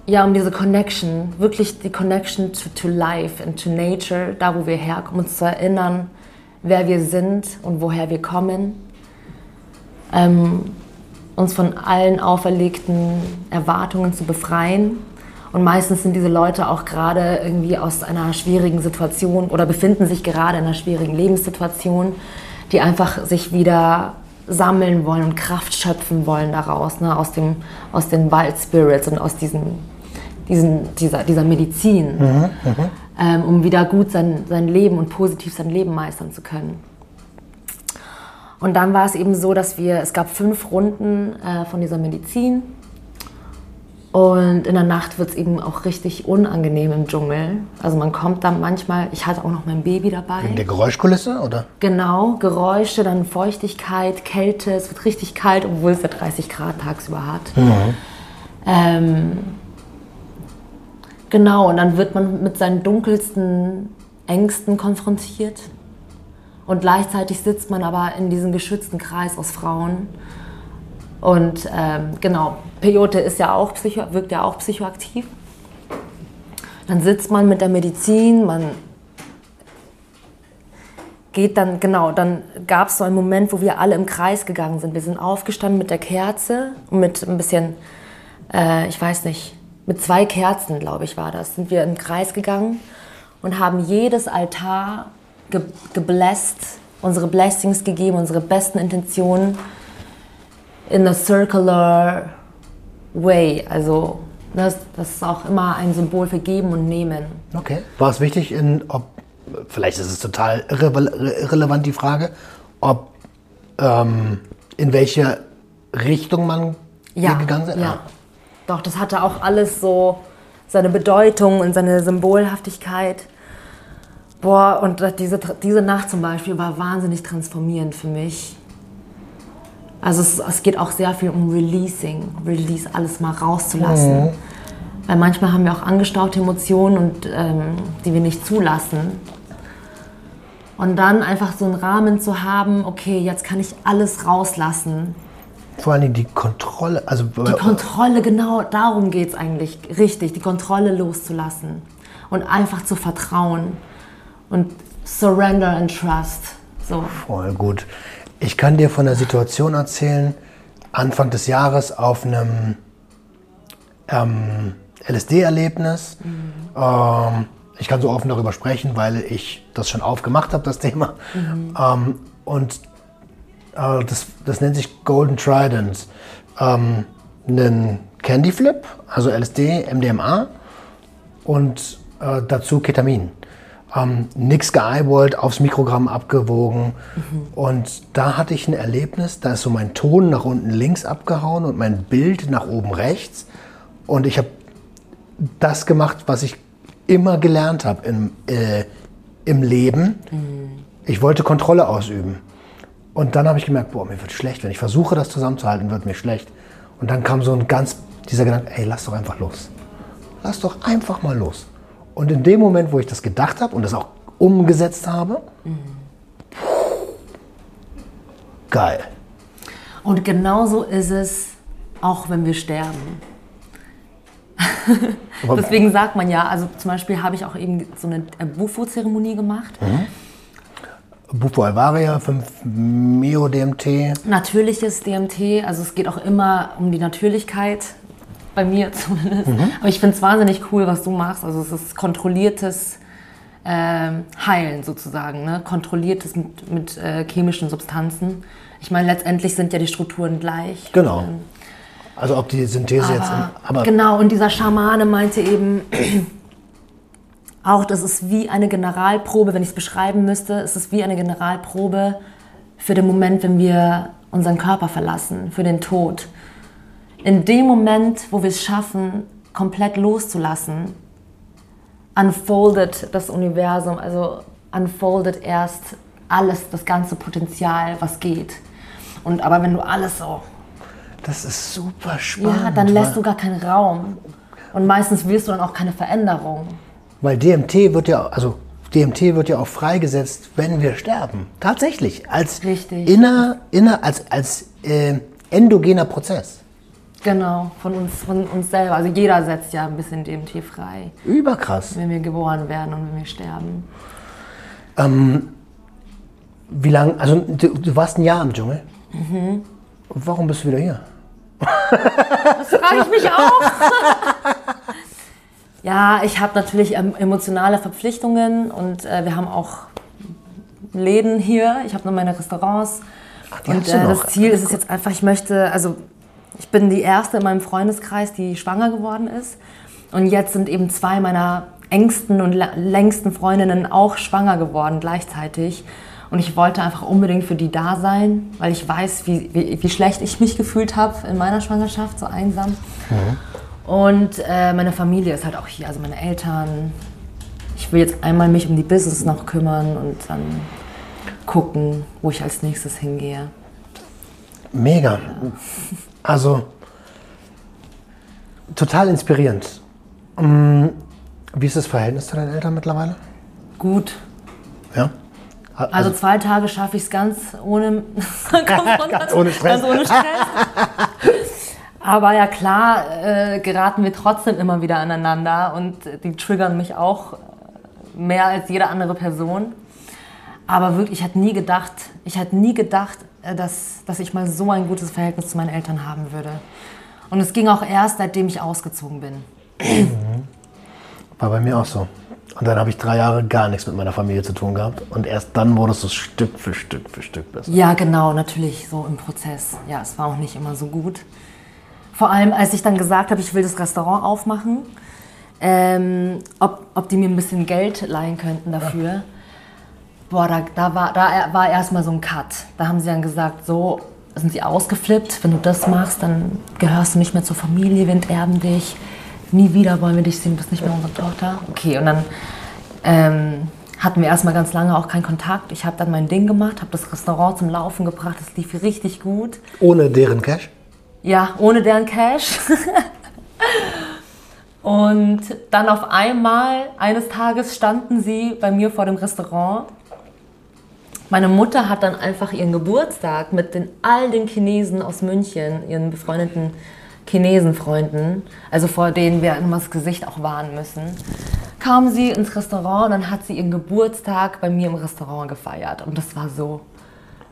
ja, um diese Connection, wirklich die Connection to, to life and to nature, da wo wir herkommen, uns zu erinnern, wer wir sind und woher wir kommen. Ähm, uns von allen auferlegten Erwartungen zu befreien. Und meistens sind diese Leute auch gerade irgendwie aus einer schwierigen Situation oder befinden sich gerade in einer schwierigen Lebenssituation, die einfach sich wieder sammeln wollen und Kraft schöpfen wollen daraus, ne, aus, dem, aus den Wild Spirits und aus diesen, diesen, dieser, dieser Medizin, ähm, um wieder gut sein, sein Leben und positiv sein Leben meistern zu können. Und dann war es eben so, dass wir, es gab fünf Runden äh, von dieser Medizin. Und in der Nacht wird es eben auch richtig unangenehm im Dschungel. Also man kommt dann manchmal, ich hatte auch noch mein Baby dabei. Wegen der Geräuschkulisse, oder? Genau, Geräusche, dann Feuchtigkeit, Kälte, es wird richtig kalt, obwohl es ja 30 Grad tagsüber hat. Ähm, genau, und dann wird man mit seinen dunkelsten Ängsten konfrontiert. Und gleichzeitig sitzt man aber in diesem geschützten Kreis aus Frauen. Und ähm, genau, Peyote ist ja auch psycho, wirkt ja auch psychoaktiv. Dann sitzt man mit der Medizin, man geht dann, genau, dann gab es so einen Moment, wo wir alle im Kreis gegangen sind. Wir sind aufgestanden mit der Kerze und mit ein bisschen, äh, ich weiß nicht, mit zwei Kerzen, glaube ich, war das, sind wir im Kreis gegangen und haben jedes Altar ge geblesst, unsere Blessings gegeben, unsere besten Intentionen in a circular way. Also das, das ist auch immer ein Symbol für Geben und Nehmen. Okay. War es wichtig, in, ob, vielleicht ist es total irre, irrelevant die Frage, ob ähm, in welche Richtung man hier gegangen ist? Ja. Doch, das hatte auch alles so seine Bedeutung und seine Symbolhaftigkeit. Boah, und diese, diese Nacht zum Beispiel war wahnsinnig transformierend für mich. Also es, es geht auch sehr viel um Releasing, Release, alles mal rauszulassen. Weil manchmal haben wir auch angestaute Emotionen, und, ähm, die wir nicht zulassen. Und dann einfach so einen Rahmen zu haben, okay, jetzt kann ich alles rauslassen. Vor allen Dingen die Kontrolle. Also, Die Kontrolle, genau darum geht es eigentlich richtig, die Kontrolle loszulassen. und einfach zu vertrauen und surrender and trust. So. Voll gut. Ich kann dir von der Situation erzählen, Anfang des Jahres auf einem ähm, LSD-Erlebnis. Ähm, ich kann so offen darüber sprechen, weil ich das schon aufgemacht habe, das Thema. Ähm, und äh, das, das nennt sich Golden Trident. Ähm, einen Candy Flip, also LSD, MDMA und äh, dazu Ketamin. Ähm, nix geeyeballt, aufs Mikrogramm abgewogen. Und da hatte ich ein Erlebnis, da ist so mein Ton nach unten links abgehauen und mein Bild nach oben rechts. Und ich habe das gemacht, was ich immer gelernt habe im, äh, im Leben. Ich wollte Kontrolle ausüben. Und dann habe ich gemerkt, boah, mir wird schlecht. Wenn ich versuche, das zusammenzuhalten, wird mir schlecht. Und dann kam so ein ganz, dieser Gedanke, ey, lass doch einfach los. Lass doch einfach mal los. Und in dem Moment, wo ich das gedacht habe und das auch umgesetzt habe, geil. Und genauso ist es auch, wenn wir sterben. Deswegen sagt man ja, also zum Beispiel habe ich auch eben so eine äh, Bufo-Zeremonie gemacht. Bufo Alvaria, 5 Mio-DMT. Natürliches DMT, also es geht auch immer um die Natürlichkeit, bei mir zumindest. Aber ich finde es wahnsinnig cool, was du machst. Also es ist kontrolliertes ähm, Heilen sozusagen, ne? kontrolliertes mit, mit äh, chemischen Substanzen. Ich meine, letztendlich sind ja die Strukturen gleich. Genau. Ähm, Also ob die Synthese jetzt... im- Aber genau, und dieser Schamane meinte eben auch, das ist wie eine Generalprobe, wenn ich es beschreiben müsste, es ist wie eine Generalprobe für den Moment, wenn wir unseren Körper verlassen, für den Tod. In dem Moment, wo wir es schaffen, komplett loszulassen, unfoldet das Universum, also unfoldet erst alles, das ganze Potenzial, was geht. Und aber wenn du alles so das ist super spannend. ja, dann lässt du gar keinen Raum. Und meistens willst du dann auch keine Veränderung. Weil DMT wird ja, also DMT wird ja auch freigesetzt, wenn wir sterben. Tatsächlich. Als Richtig. inner, inner als, als äh, endogener Prozess. Genau, von uns, von uns selber. Also jeder setzt ja ein bisschen DMT frei, Überkrass. wenn wir geboren werden und wenn wir sterben. Wie lange, also du, du warst ein Jahr im Dschungel. Mhm. Warum bist du wieder hier? Das frage ich mich auch. ja, ich habe natürlich ähm, emotionale Verpflichtungen und äh, wir haben auch Läden hier. Ich habe nur meine Restaurants. die und äh, das Ziel ist es jetzt einfach, ich möchte, also ich bin die erste in meinem Freundeskreis, die schwanger geworden ist. Und jetzt sind eben zwei meiner engsten und längsten Freundinnen auch schwanger geworden gleichzeitig. Und ich wollte einfach unbedingt für die da sein, weil ich weiß, wie, wie, wie schlecht ich mich gefühlt habe in meiner Schwangerschaft, so einsam. Und äh, meine Familie ist halt auch hier, also meine Eltern. Ich will jetzt einmal mich um die Business noch kümmern und dann gucken, wo ich als nächstes hingehe. Mega. Also total inspirierend. Mm, Wie ist das Verhältnis zu deinen Eltern mittlerweile? Gut. Ja. Also zwei Tage schaffe ich es ganz ohne, Ganz ohne Stress. Ganz ohne Stress. Aber ja klar, äh, geraten wir trotzdem immer wieder aneinander und die triggern mich auch mehr als jede andere Person. Aber wirklich, ich hätte nie gedacht, ich hätte nie gedacht, äh, dass, dass ich mal so ein gutes Verhältnis zu meinen Eltern haben würde. Und es ging auch erst, seitdem ich ausgezogen bin. War bei mir auch so. Und dann habe ich drei Jahre gar nichts mit meiner Familie zu tun gehabt. Und erst dann wurde es so Stück für Stück für Stück besser. Ja, genau, natürlich so im Prozess. Ja, es war auch nicht immer so gut. Vor allem, als ich dann gesagt habe, ich will das Restaurant aufmachen, ähm, ob, ob die mir ein bisschen Geld leihen könnten dafür. Boah, da, da war, da war erstmal so ein Cut. Da haben sie dann gesagt, so sind sie ausgeflippt, wenn du das machst, dann gehörst du nicht mehr zur Familie, wir enterben dich. Nie wieder wollen wir dich sehen, du bist nicht mehr unsere Tochter. Okay, und dann ähm, hatten wir erstmal ganz lange auch keinen Kontakt. Ich habe dann mein Ding gemacht, habe das Restaurant zum Laufen gebracht, es lief richtig gut. Ohne deren Cash? Ja, ohne deren Cash. Und dann auf einmal, eines Tages standen sie bei mir vor dem Restaurant. Meine Mutter hat dann einfach ihren Geburtstag mit den, all den Chinesen aus München, ihren befreundeten Chinesenfreunden, also vor denen wir immer das Gesicht auch wahren müssen, kam sie ins Restaurant und dann hat sie ihren Geburtstag bei mir im Restaurant gefeiert. Und das war so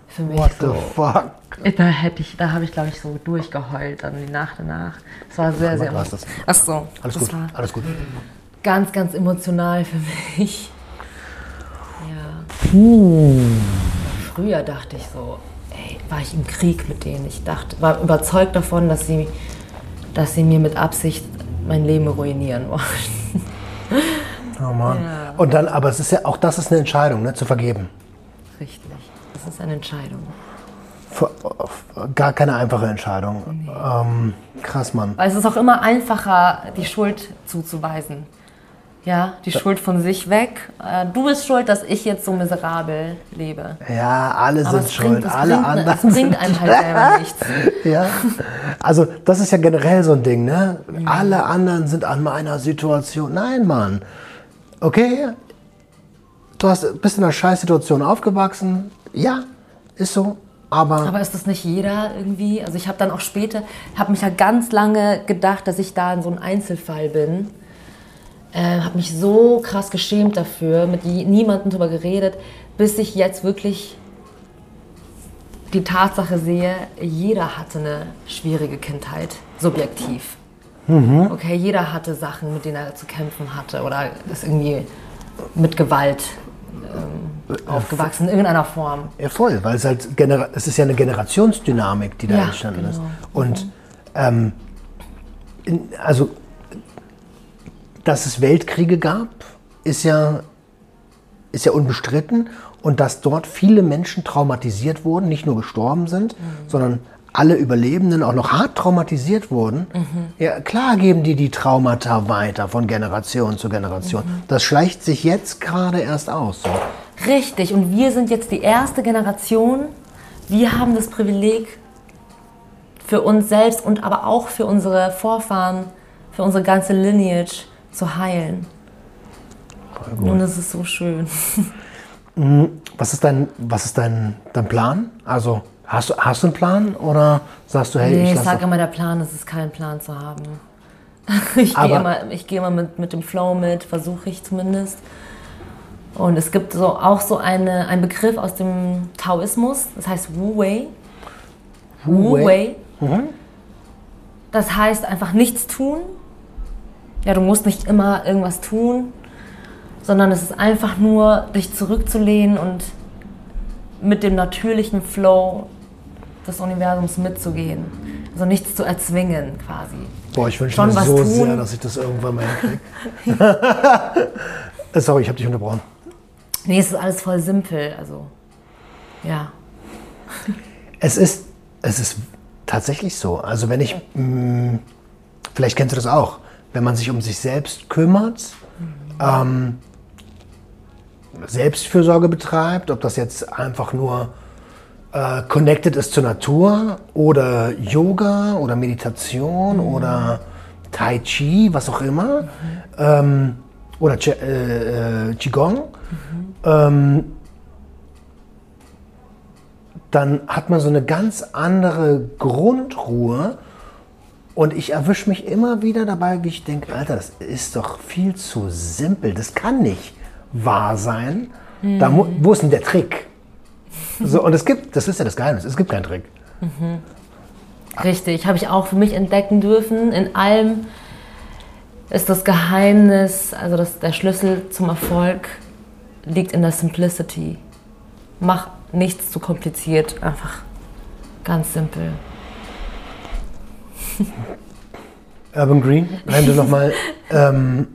für mich What so. the fuck? Da hätte ich, da habe ich glaube ich so durchgeheult dann die Nacht danach. Es war sehr, sehr. hast das. Ach so, Alles gut, alles gut. ganz, ganz emotional für mich. Früher dachte ich so, ey, war ich im Krieg mit denen. Ich dachte, war überzeugt davon, dass sie, dass sie mir mit Absicht mein Leben ruinieren wollen. Oh Mann. Ja. Und dann, aber es ist ja, auch das ist eine Entscheidung, ne, zu vergeben. Richtig. Das ist eine Entscheidung. Ver- Gar keine einfache Entscheidung. Ähm, krass, Mann. Weil es ist auch immer einfacher, die Schuld zuzuweisen. Ja, die Schuld von sich weg. Äh, Du bist schuld, dass ich jetzt so miserabel lebe. Ja, alle Aber sind schuld, bringt, alle bringt, anderen es bringt einem halt selber nichts. Ja, also das ist ja generell so ein Ding, ne? Alle anderen sind an meiner Situation. Nein, Mann. Okay, du hast, bist in einer Scheißsituation aufgewachsen. Ja, ist so. Aber, Aber ist das nicht jeder irgendwie? Also ich habe dann auch später, habe mich ja ganz lange gedacht, dass ich da in so einem Einzelfall bin. Äh, habe mich so krass geschämt dafür, mit niemandem drüber geredet, bis ich jetzt wirklich die Tatsache sehe, jeder hatte eine schwierige Kindheit, subjektiv. Okay, jeder hatte Sachen, mit denen er zu kämpfen hatte oder ist irgendwie mit Gewalt ähm, aufgewachsen in irgendeiner Form. ja, voll, weil es halt genera es ist ja eine Generationsdynamik, die da Ja, entstanden ist. genau. Und ähm, in, also, dass es Weltkriege gab, ist ja, ist ja unbestritten. Und dass dort viele Menschen traumatisiert wurden, nicht nur gestorben sind, sondern alle Überlebenden auch noch hart traumatisiert wurden. Ja, klar geben die die Traumata weiter von Generation zu Generation. Das schleicht sich jetzt gerade erst aus. So. Richtig, und wir sind jetzt die erste Generation. Wir haben das Privileg, für uns selbst und aber auch für unsere Vorfahren, für unsere ganze Lineage zu heilen. Und es ist so schön. Was ist dein, was ist dein, dein Plan? Also hast du, hast du einen Plan oder sagst du, hey, Nee, ich ich sage immer, der Plan ist es, keinen Plan zu haben. Ich gehe immer, ich gehe immer mit, mit dem Flow mit, versuche ich zumindest. Und es gibt so, auch so eine, einen Begriff aus dem Taoismus, das heißt Wu Wei. Wu Wu Wei? Wei. Das heißt einfach nichts tun. Ja, du musst nicht immer irgendwas tun, sondern es ist einfach nur, dich zurückzulehnen und mit dem natürlichen Flow des Universums mitzugehen. Also nichts zu erzwingen quasi. Boah, ich wünsche Schon mir so tun. sehr, dass ich das irgendwann mal hinkriege. Äh, Sorry, ich habe dich unterbrochen. Nee, es ist alles voll simpel. Also, ja. Es ist, es ist tatsächlich so. Also wenn ich, mh, vielleicht kennst du das auch, wenn man sich um sich selbst kümmert, ähm, Selbstfürsorge betreibt, ob das jetzt einfach nur äh, connected ist zur Natur oder Yoga oder Meditation oder Tai Chi, was auch immer, ähm, oder Qi- äh, äh, Qigong, ähm, dann hat man so eine ganz andere Grundruhe. Und ich erwische mich immer wieder dabei, wie ich denke, Alter, das ist doch viel zu simpel. Das kann nicht wahr sein. Da mu wo ist denn der Trick? So, und es gibt, das ist ja das Geheimnis, es gibt keinen Trick. Richtig, habe ich auch für mich entdecken dürfen. In allem ist das Geheimnis, also das, der Schlüssel zum Erfolg liegt in der Simplicity. Mach nichts zu kompliziert, einfach ganz simpel. Urban Green, wenn du nochmal, ähm,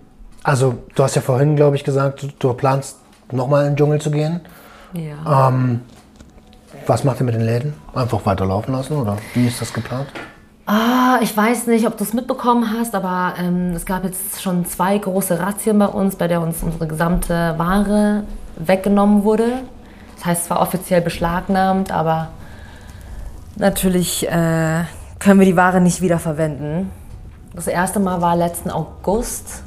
also du hast ja vorhin, glaube ich, gesagt, du, du planst nochmal in den Dschungel zu gehen. Ja. Ähm, was macht ihr mit den Läden? Einfach weiterlaufen lassen oder wie ist das geplant? Ah, ich weiß nicht, ob du es mitbekommen hast, aber ähm, es gab jetzt schon zwei große Razzien bei uns, bei der uns unsere gesamte Ware weggenommen wurde. Das heißt zwar offiziell beschlagnahmt, aber natürlich äh, können wir die Ware nicht wiederverwenden. Das erste Mal war letzten August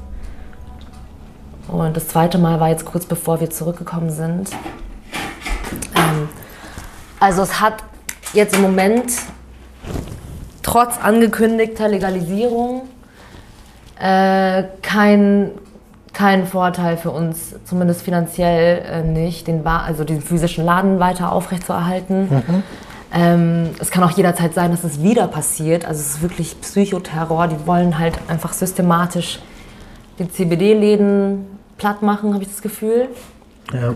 und das zweite Mal war jetzt kurz bevor wir zurückgekommen sind. Ähm, also es hat jetzt im Moment trotz angekündigter Legalisierung äh, kein, keinen Vorteil für uns, zumindest finanziell äh, nicht, den, also den physischen Laden weiter aufrechtzuerhalten. Mhm. Ähm, es kann auch jederzeit sein, dass es wieder passiert. Also es ist wirklich Psychoterror. Die wollen halt einfach systematisch die CBD-Läden platt machen, habe ich das Gefühl. Ja.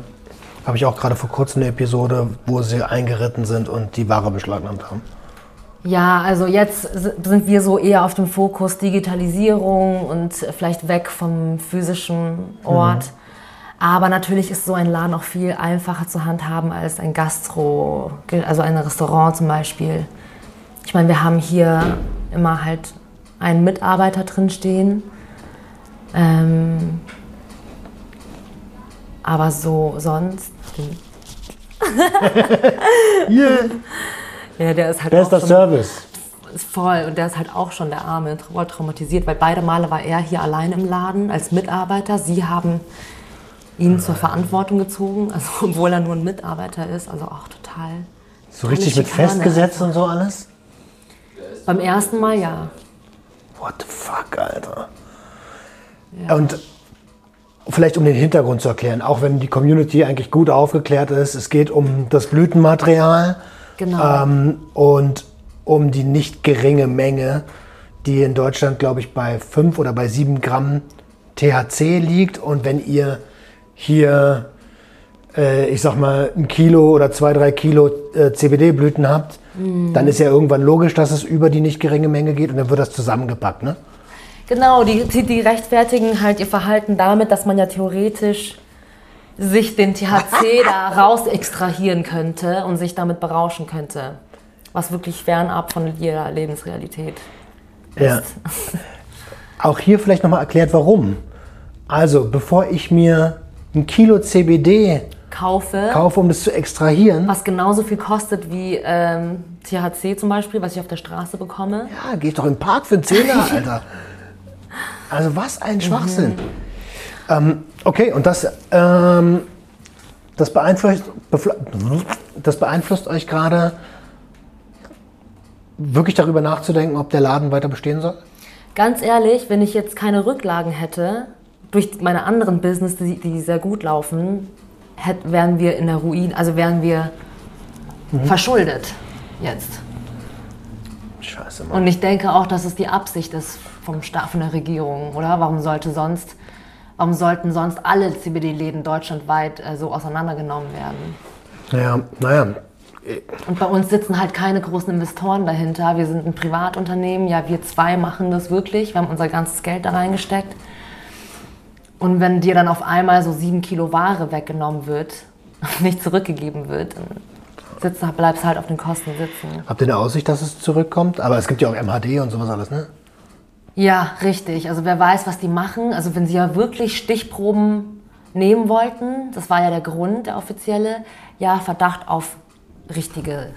Habe ich auch gerade vor kurzem eine Episode, wo sie eingeritten sind und die Ware beschlagnahmt haben. Ja, also jetzt sind wir so eher auf dem Fokus Digitalisierung und vielleicht weg vom physischen Ort. Mhm. Aber natürlich ist so ein Laden auch viel einfacher zu handhaben als ein Gastro, also ein Restaurant zum Beispiel. Ich meine, wir haben hier immer halt einen Mitarbeiter drin stehen. Ähm, aber so sonst. yeah. Ja, der ist halt Bester Service. Voll. Und der ist halt auch schon der Arme, traumatisiert, weil beide Male war er hier allein im Laden als Mitarbeiter. Sie haben ihn zur Verantwortung gezogen, also obwohl er nur ein Mitarbeiter ist. Also auch total. So richtig mit festgesetzt und so alles? Beim ersten Mal ja. What the fuck, Alter. Ja. Und vielleicht um den Hintergrund zu erklären, auch wenn die Community eigentlich gut aufgeklärt ist, es geht um das Blütenmaterial Genau. Ähm, und um die nicht geringe Menge, die in Deutschland, glaube ich, bei 5 oder bei 7 Gramm THC liegt. Und wenn ihr hier, äh, ich sag mal, ein Kilo oder zwei, drei Kilo äh, CBD-Blüten habt, mm. dann ist ja irgendwann logisch, dass es über die nicht geringe Menge geht und dann wird das zusammengepackt, ne? Genau, die, die rechtfertigen halt ihr Verhalten damit, dass man ja theoretisch sich den THC da raus extrahieren könnte und sich damit berauschen könnte. Was wirklich fernab von jeder Lebensrealität ist. Ja. Auch hier vielleicht nochmal erklärt, warum. Also, bevor ich mir ein Kilo CBD kaufe, kaufe, um das zu extrahieren. Was genauso viel kostet wie ähm, THC zum Beispiel, was ich auf der Straße bekomme. Ja, geh ich doch den Park für einen Zehner, Alter. Also was ein Schwachsinn. Mhm. Ähm, okay, und das, ähm, das, beeinflusst, das beeinflusst euch gerade, wirklich darüber nachzudenken, ob der Laden weiter bestehen soll? Ganz ehrlich, wenn ich jetzt keine Rücklagen hätte, durch meine anderen Business, die, die sehr gut laufen, hätt, wären wir in der Ruin, also wären wir mhm. verschuldet jetzt. Scheiße, Mann. Und ich denke auch, dass es die Absicht ist vom Staat, von der Regierung, oder? Warum sollte sonst Warum sollten sonst alle CBD-Läden deutschlandweit äh, so auseinandergenommen werden? Ja, naja. Und bei uns sitzen halt keine großen Investoren dahinter. Wir sind ein Privatunternehmen. Ja, wir zwei machen das wirklich. Wir haben unser ganzes Geld da reingesteckt. Und wenn dir dann auf einmal so sieben Kilo Ware weggenommen wird, nicht zurückgegeben wird, dann sitzt, bleibst du halt auf den Kosten sitzen. Habt ihr eine Aussicht, dass es zurückkommt? Aber es gibt ja auch MHD und sowas alles, ne? Ja, richtig. Also wer weiß, was die machen. Also wenn sie ja wirklich Stichproben nehmen wollten, das war ja der Grund, der offizielle, ja, Verdacht auf richtiges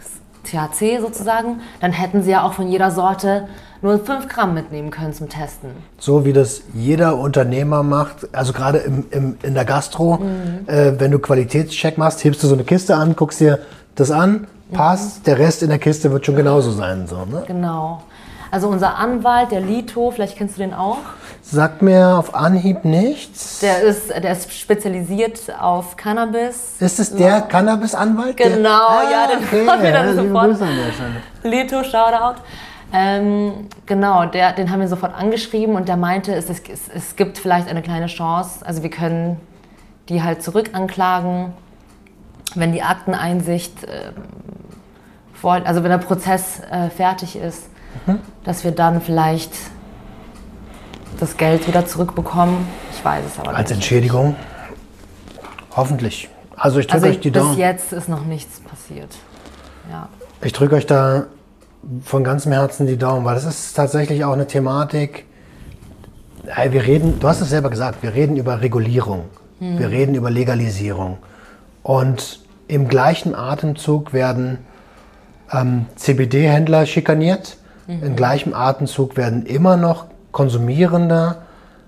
THC sozusagen, dann hätten sie ja auch von jeder Sorte nur 5 Gramm mitnehmen können zum Testen. So wie das jeder Unternehmer macht, also gerade im, im, in der Gastro, mhm. äh, wenn du Qualitätscheck machst, hebst du so eine Kiste an, guckst dir das an, passt, mhm. der Rest in der Kiste wird schon genauso sein. So, ne? Genau. Also unser Anwalt, der Lito, vielleicht kennst du den auch. Sagt mir auf Anhieb nichts. Der ist, der ist spezialisiert auf Cannabis. Ist es der. Cannabis-Anwalt? Genau, ah, ja, den okay. haben wir dann sofort. Lito, Shoutout. Ähm, genau, der, den haben wir sofort angeschrieben und der meinte, es, es, es gibt vielleicht eine kleine Chance. Also wir können die halt zurück anklagen, wenn die Akteneinsicht, äh, vor, also wenn der Prozess äh, fertig ist mhm. dass wir dann vielleicht das Geld wieder zurückbekommen. Ich weiß es aber Als nicht. Als Entschädigung? Hoffentlich. Also ich drücke also euch die Daumen. Bis jetzt ist noch nichts passiert. Ja. Ich drücke euch da von ganzem Herzen die Daumen, weil das ist tatsächlich auch eine Thematik. Wir reden, du hast es selber gesagt, wir reden über Regulierung, hm. wir reden über Legalisierung. Und im gleichen Atemzug werden ähm, CBD-Händler schikaniert, Mhm. Im gleichen Atemzug werden immer noch Konsumierende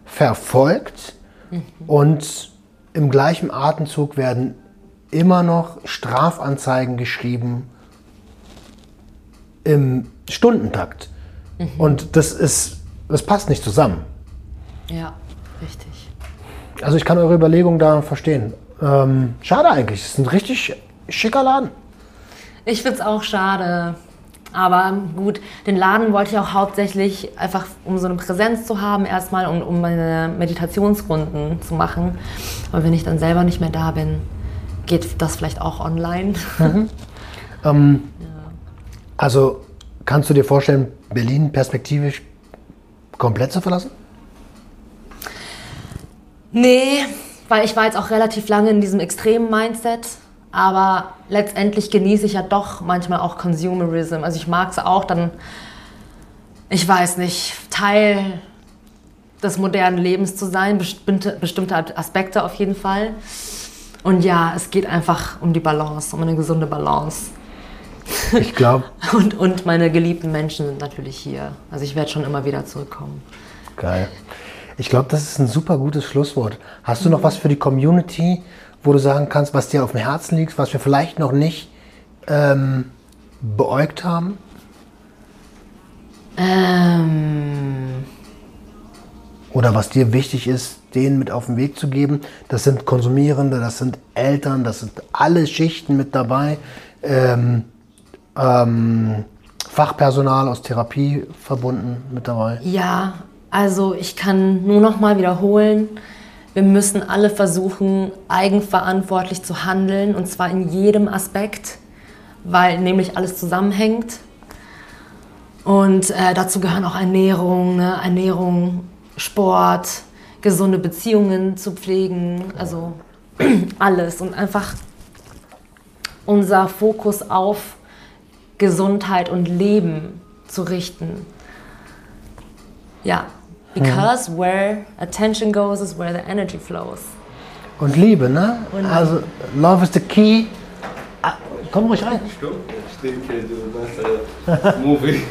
verfolgt mhm. und im gleichen Atemzug werden immer noch Strafanzeigen geschrieben im Stundentakt. Mhm. Und das ist, das passt nicht zusammen. Ja, richtig. Also ich kann eure Überlegung da verstehen. Ähm, schade eigentlich. Es ist ein richtig schicker Laden. Ich finde es auch schade. Aber gut, den Laden wollte ich auch hauptsächlich einfach, um so eine Präsenz zu haben, erstmal, um, um meine Meditationsrunden zu machen. Aber wenn ich dann selber nicht mehr da bin, geht das vielleicht auch online. Ähm, Also kannst du dir vorstellen, Berlin perspektivisch komplett zu verlassen? Nee, weil ich war jetzt auch relativ lange in diesem extremen Mindset. Aber letztendlich genieße ich ja doch manchmal auch Consumerism. Also ich mag es auch dann, ich weiß nicht, Teil des modernen Lebens zu sein, bestimmte, bestimmte Aspekte auf jeden Fall. Und ja, es geht einfach um die Balance, um eine gesunde Balance. Ich glaube, Und, und meine geliebten Menschen sind natürlich hier. Also ich werde schon immer wieder zurückkommen. geil. Ich glaube, das ist ein super gutes Schlusswort. Hast du noch was für die Community, wo du sagen kannst, was dir auf dem Herzen liegt, was wir vielleicht noch nicht ähm, beäugt haben? Ähm, Oder was dir wichtig ist, denen mit auf den Weg zu geben? Das sind Konsumierende, das sind Eltern, das sind alle Schichten mit dabei. Ähm, ähm, Fachpersonal aus Therapie verbunden mit dabei. ja, also ich kann nur noch mal wiederholen, wir müssen alle versuchen, eigenverantwortlich zu handeln und zwar in jedem Aspekt, weil nämlich alles zusammenhängt. Und äh, dazu gehören auch Ernährung, ne? Ernährung, Sport, gesunde Beziehungen zu pflegen, also alles und einfach unser Fokus auf Gesundheit und Leben zu richten. Ja, because where attention goes is where the energy flows. Und Liebe, ne? Und- also, Love is the key. Ah, komm ruhig rein. Ich denke, du machst ein Movie.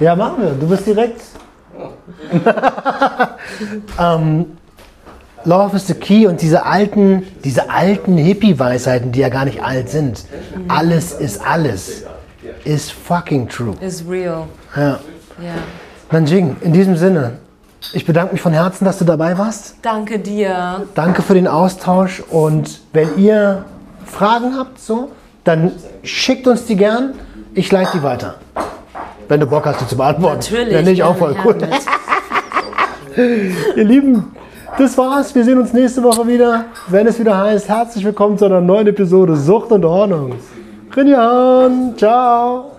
Ja, machen wir. Du bist direkt. ähm, Love is the key und diese alten, diese alten Hippie-Weisheiten, die ja gar nicht alt sind. Alles ist alles. Ist fucking true. Is real. Ja. Ja. Nanjing, in diesem Sinne, ich bedanke mich von Herzen, dass du dabei warst. Danke dir. Danke für den Austausch und wenn ihr Fragen habt, so, dann schickt uns die gern. Ich leite die weiter. Wenn du Bock hast, die zu beantworten. Natürlich. Wenn nicht, auch voll cool. Ihr Lieben, das war's. Wir sehen uns nächste Woche wieder, wenn es wieder heißt, herzlich willkommen zu einer neuen Episode Sucht und Ordnung. Rinjan, ciao.